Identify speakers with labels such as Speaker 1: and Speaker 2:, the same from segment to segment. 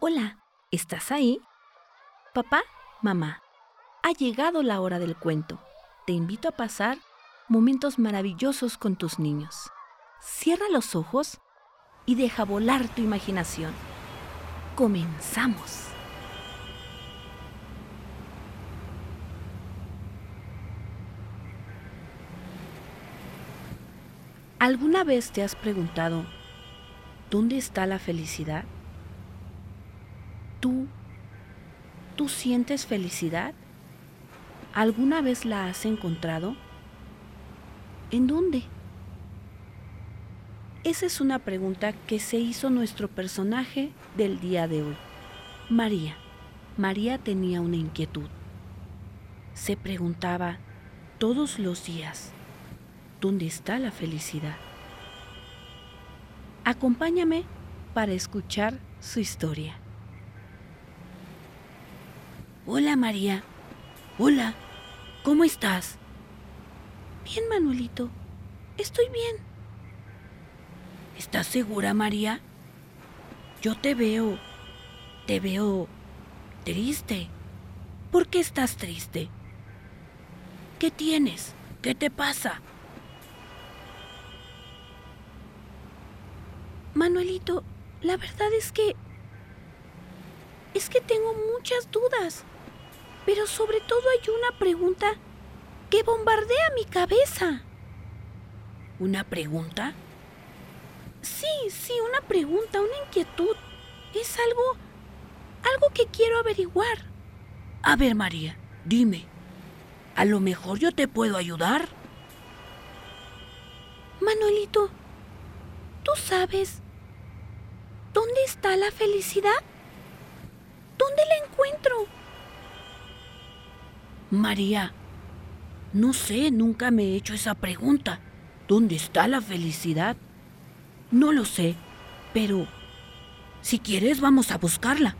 Speaker 1: Hola, ¿estás ahí? Papá, mamá, ha llegado la hora del cuento. Te invito a pasar momentos maravillosos con tus niños. Cierra los ojos y deja volar tu imaginación. Comenzamos. ¿Alguna vez te has preguntado, ¿dónde está la felicidad? ¿Tú, tú sientes felicidad? ¿Alguna vez la has encontrado? ¿En dónde? Esa es una pregunta que se hizo nuestro personaje del día de hoy, María. María tenía una inquietud. Se preguntaba todos los días, ¿dónde está la felicidad? Acompáñame para escuchar su historia. Hola María. Hola. ¿Cómo estás? Bien, Manuelito. Estoy bien. ¿Estás segura, María? Yo te veo... Te veo... triste. ¿Por qué estás triste? ¿Qué tienes? ¿Qué te pasa? Manuelito, la verdad es que... Es que tengo muchas dudas. Pero sobre todo hay una pregunta que bombardea mi cabeza. ¿Una pregunta? Sí, sí, una pregunta, una inquietud. Es algo... algo que quiero averiguar. A ver, María, dime. A lo mejor yo te puedo ayudar. Manuelito, ¿tú sabes dónde está la felicidad? ¿Dónde la encuentro? María, no sé, nunca me he hecho esa pregunta. ¿Dónde está la felicidad? No lo sé, pero si quieres vamos a buscarla.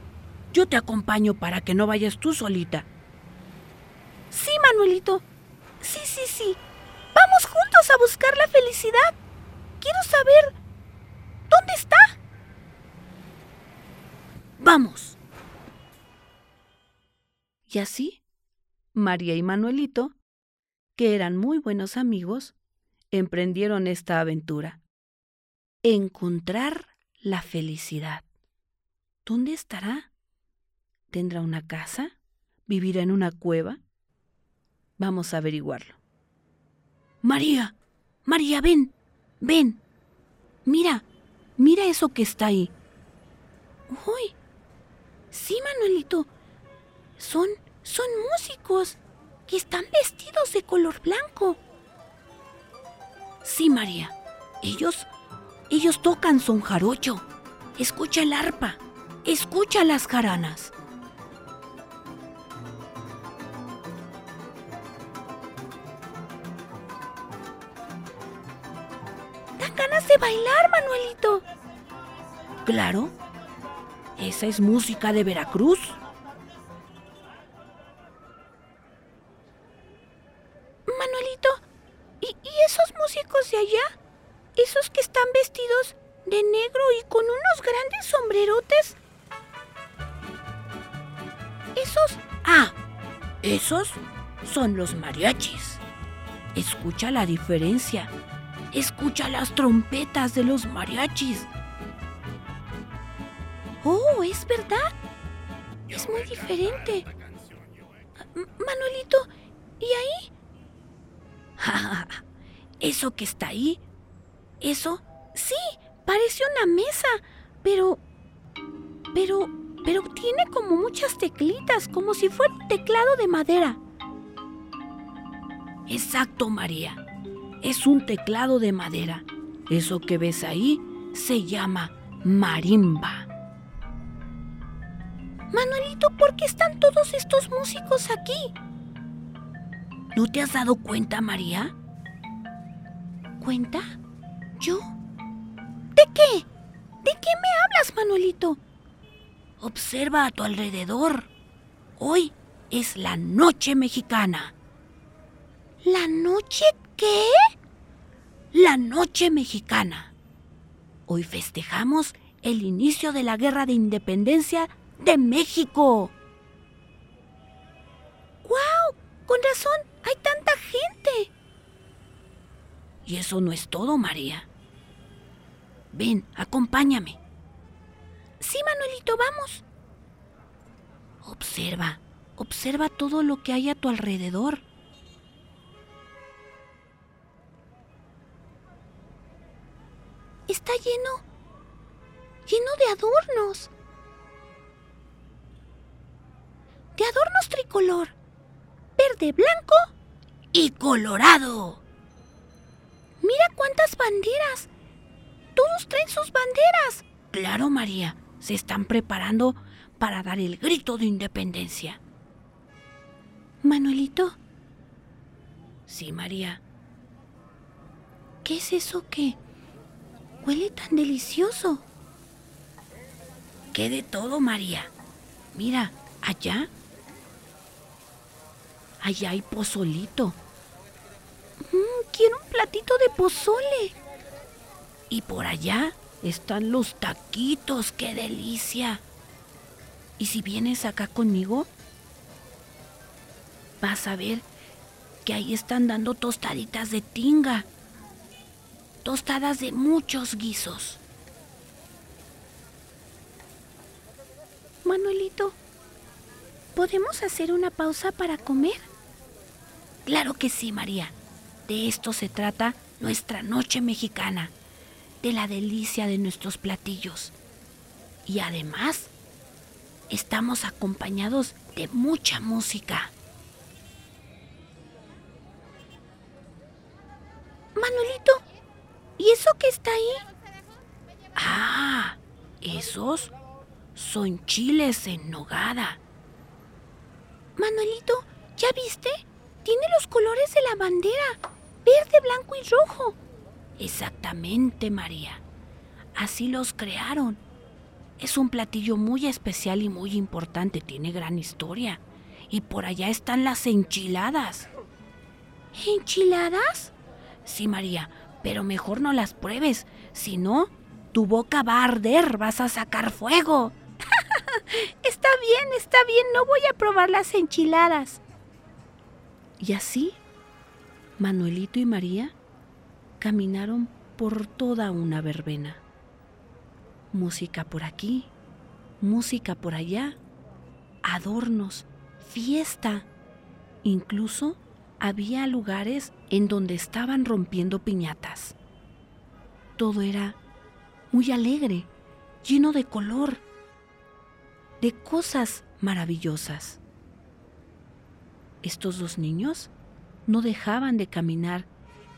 Speaker 1: Yo te acompaño para que no vayas tú solita. Sí, Manuelito. Sí, sí, sí. Vamos juntos a buscar la felicidad. Quiero saber... ¿Dónde está? Vamos. Y así, María y Manuelito, que eran muy buenos amigos, emprendieron esta aventura. Encontrar la felicidad. ¿Dónde estará? ¿Tendrá una casa? ¿Vivirá en una cueva? Vamos a averiguarlo. María, María, ven, ven. Mira, mira eso que está ahí. Uy, sí, Manuelito. Son, son músicos que están vestidos de color blanco. Sí, María. Ellos, ellos tocan son jarocho. Escucha el arpa. Escucha las jaranas. Dan ganas de bailar, Manuelito. Claro. Esa es música de Veracruz. Ah, esos son los mariachis. Escucha la diferencia. Escucha las trompetas de los mariachis. Oh, es verdad. Es muy diferente. Manuelito, ¿y ahí? Eso que está ahí. Eso, sí, parece una mesa, pero... Pero... Pero tiene como muchas teclitas, como si fuera un teclado de madera. Exacto, María. Es un teclado de madera. Eso que ves ahí se llama marimba. Manuelito, ¿por qué están todos estos músicos aquí? ¿No te has dado cuenta, María? ¿Cuenta? ¿Yo? ¿De qué? ¿De qué me hablas, Manuelito? Observa a tu alrededor. Hoy es la noche mexicana. ¿La noche qué? La noche mexicana. Hoy festejamos el inicio de la guerra de independencia de México. ¡Guau! Con razón, hay tanta gente. Y eso no es todo, María. Ven, acompáñame. Sí, Manuelito, vamos. Observa, observa todo lo que hay a tu alrededor. Está lleno, lleno de adornos. De adornos tricolor, verde, blanco y colorado. Mira cuántas banderas. Todos traen sus banderas. Claro, María, se están preparando para dar el grito de independencia. Manuelito. Sí, María. ¿Qué es eso que huele tan delicioso? ¿Qué de todo, María? Mira, allá. Allá hay pozolito. Mm, quiero un platito de pozole. Y por allá están los taquitos, qué delicia. Y si vienes acá conmigo, vas a ver que ahí están dando tostaditas de tinga. Tostadas de muchos guisos. Manuelito, ¿podemos hacer una pausa para comer? Claro que sí, María. De esto se trata nuestra noche mexicana, de la delicia de nuestros platillos. Y además, estamos acompañados de mucha música. Manuelito, ¿y eso que está ahí? Ah, esos son chiles en nogada. Manuelito, ¿ya viste? Tiene los colores de la bandera, verde, blanco y rojo. Exactamente, María. Así los crearon. Es un platillo muy especial y muy importante, tiene gran historia. Y por allá están las enchiladas. ¿Enchiladas? Sí, María, pero mejor no las pruebes, si no, tu boca va a arder, vas a sacar fuego. está bien, está bien, no voy a probar las enchiladas. Y así, Manuelito y María caminaron por toda una verbena. Música por aquí, música por allá, adornos, fiesta. Incluso había lugares en donde estaban rompiendo piñatas. Todo era muy alegre, lleno de color, de cosas maravillosas. Estos dos niños no dejaban de caminar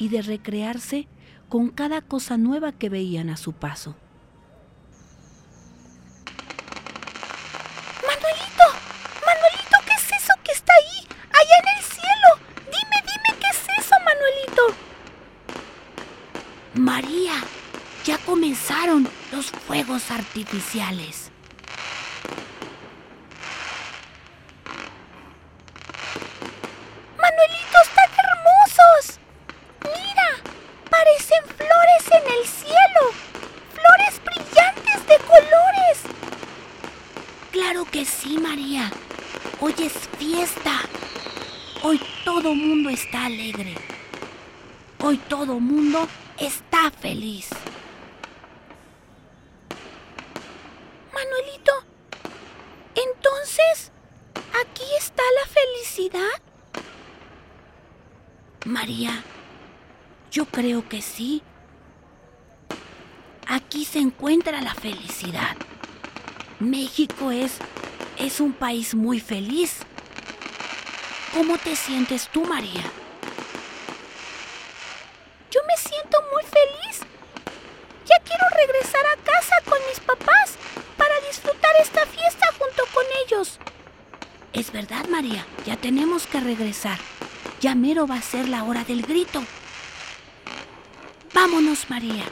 Speaker 1: y de recrearse con cada cosa nueva que veían a su paso. Manuelito, Manuelito, ¿qué es eso que está ahí, allá en el cielo? Dime, dime, ¿qué es eso, Manuelito? María, ya comenzaron los fuegos artificiales. Manuelito, están hermosos. Mira, parecen flores en el cielo. Flores brillantes de colores. Claro que sí, María. Hoy es fiesta. Hoy todo mundo está alegre. Hoy todo mundo está feliz. Manuelito, entonces, ¿aquí está la felicidad? María, yo creo que sí. Aquí se encuentra la felicidad. México es es un país muy feliz. ¿Cómo te sientes tú, María? Yo me siento muy feliz. Ya quiero regresar a casa con mis papás para disfrutar esta fiesta junto con ellos. Es verdad, María, ya tenemos que regresar. Ya mero va a ser la hora del grito. Vámonos, María.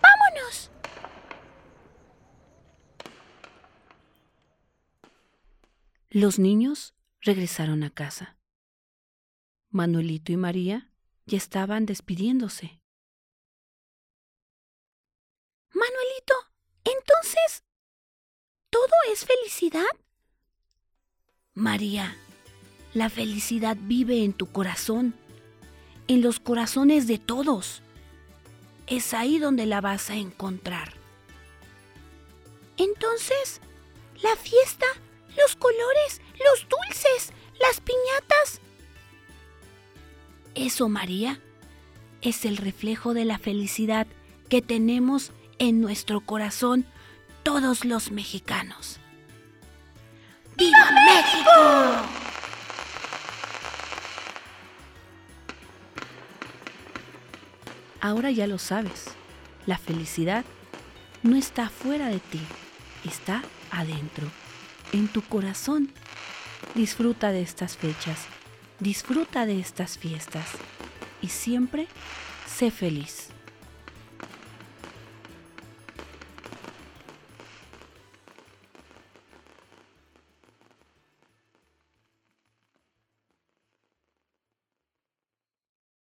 Speaker 1: Vámonos. Los niños regresaron a casa. Manuelito y María ya estaban despidiéndose. Manuelito, entonces, ¿todo es felicidad? María, la felicidad vive en tu corazón, en los corazones de todos. Es ahí donde la vas a encontrar. Entonces, la fiesta, los colores, los dulces, las piñatas. Eso, María, es el reflejo de la felicidad que tenemos en nuestro corazón todos los mexicanos. ¡Viva México! Ahora ya lo sabes, la felicidad no está fuera de ti, está adentro, en tu corazón. Disfruta de estas fechas, disfruta de estas fiestas y siempre sé feliz.